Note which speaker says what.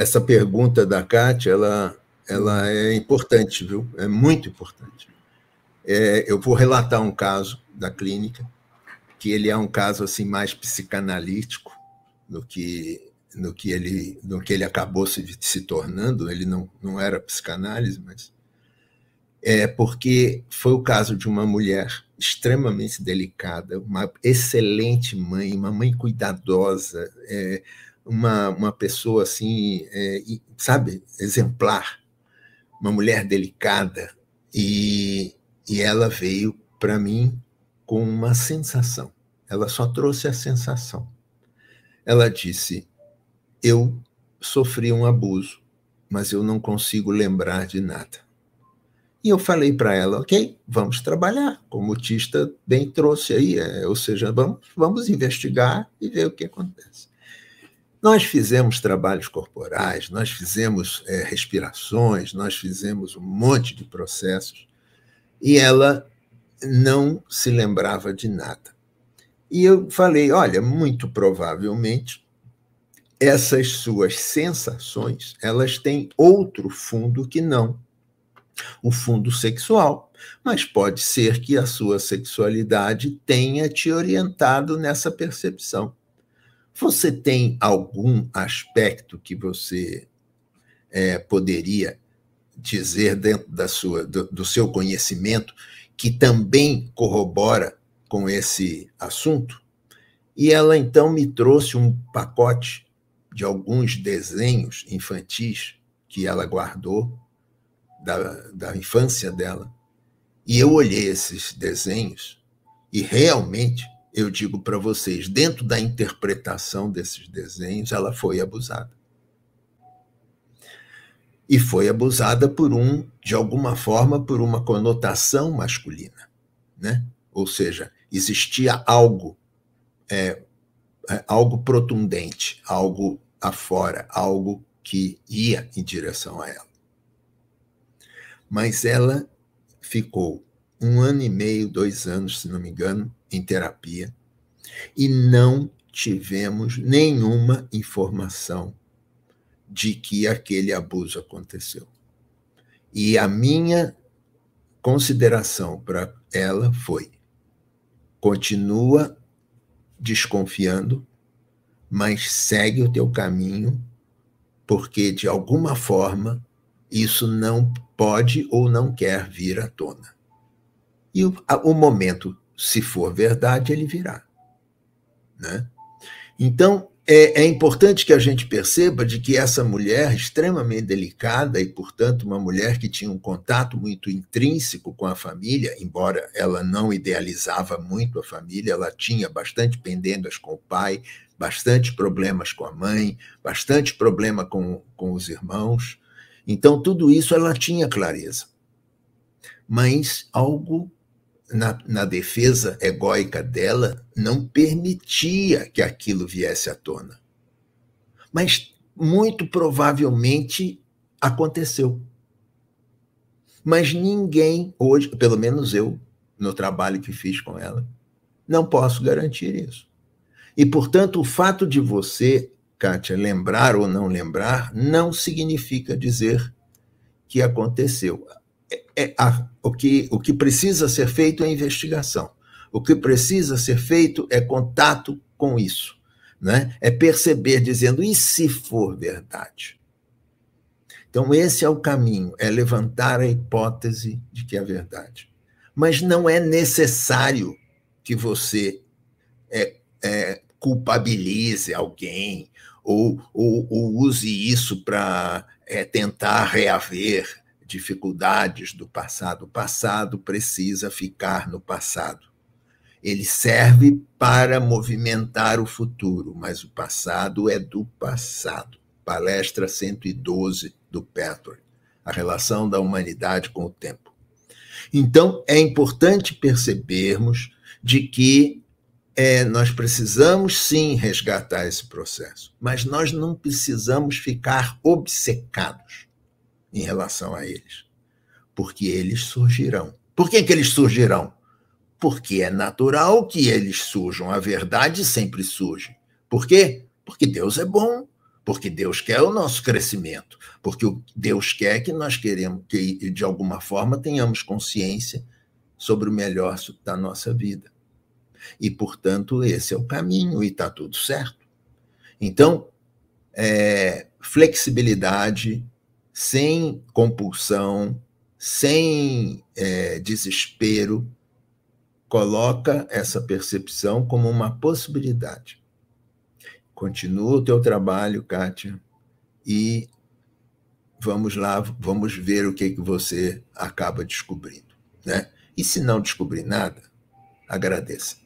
Speaker 1: essa pergunta da Kátia, ela, ela é importante, viu? É muito importante. É, eu vou relatar um caso da clínica, que ele é um caso assim mais psicanalítico do que no que ele no que ele acabou se, se tornando. Ele não, não era psicanálise, mas é porque foi o caso de uma mulher extremamente delicada, uma excelente mãe, uma mãe cuidadosa, é, uma, uma pessoa assim, é, sabe, exemplar, uma mulher delicada, e, e ela veio para mim com uma sensação. Ela só trouxe a sensação. Ela disse: Eu sofri um abuso, mas eu não consigo lembrar de nada. E eu falei para ela, ok, vamos trabalhar, como o Tista bem trouxe aí, é, ou seja, vamos, vamos investigar e ver o que acontece. Nós fizemos trabalhos corporais, nós fizemos é, respirações, nós fizemos um monte de processos, e ela não se lembrava de nada. E eu falei, olha, muito provavelmente essas suas sensações, elas têm outro fundo que não o fundo sexual, mas pode ser que a sua sexualidade tenha te orientado nessa percepção. Você tem algum aspecto que você é, poderia dizer dentro da sua, do, do seu conhecimento que também corrobora com esse assunto? E ela então me trouxe um pacote de alguns desenhos infantis que ela guardou da, da infância dela. E eu olhei esses desenhos e realmente, eu digo para vocês, dentro da interpretação desses desenhos, ela foi abusada. E foi abusada por um, de alguma forma, por uma conotação masculina. Né? Ou seja, existia algo, é, é, algo protundente, algo afora, algo que ia em direção a ela mas ela ficou um ano e meio, dois anos, se não me engano, em terapia, e não tivemos nenhuma informação de que aquele abuso aconteceu. E a minha consideração para ela foi: continua desconfiando, mas segue o teu caminho, porque de alguma forma isso não pode ou não quer vir à tona. E o, o momento, se for verdade, ele virá. Né? Então, é, é, importante que a gente perceba de que essa mulher extremamente delicada e, portanto, uma mulher que tinha um contato muito intrínseco com a família, embora ela não idealizava muito a família, ela tinha bastante pendendas com o pai, bastante problemas com a mãe, bastante problema com, com os irmãos, então, tudo isso ela tinha clareza. Mas algo na, na defesa egóica dela não permitia que aquilo viesse à tona. Mas muito provavelmente aconteceu. Mas ninguém hoje, pelo menos eu, no trabalho que fiz com ela, não posso garantir isso. E, portanto, o fato de você Kátia, lembrar ou não lembrar não significa dizer que aconteceu. É, é, a, o, que, o que precisa ser feito é investigação. O que precisa ser feito é contato com isso. Né? É perceber, dizendo, e se for verdade? Então, esse é o caminho, é levantar a hipótese de que é verdade. Mas não é necessário que você é, é, culpabilize alguém ou, ou, ou use isso para é, tentar reaver dificuldades do passado. O passado precisa ficar no passado. Ele serve para movimentar o futuro, mas o passado é do passado. Palestra 112 do Petro, a relação da humanidade com o tempo. Então, é importante percebermos de que é, nós precisamos sim resgatar esse processo, mas nós não precisamos ficar obcecados em relação a eles, porque eles surgirão. Por que, que eles surgirão? Porque é natural que eles surjam, a verdade sempre surge. Por quê? Porque Deus é bom, porque Deus quer o nosso crescimento, porque Deus quer que nós queremos que de alguma forma tenhamos consciência sobre o melhor da nossa vida. E portanto esse é o caminho e está tudo certo. Então é, flexibilidade, sem compulsão, sem é, desespero, coloca essa percepção como uma possibilidade. Continua o teu trabalho, Kátia, e vamos lá, vamos ver o que, que você acaba descobrindo. Né? E se não descobrir nada, agradeça.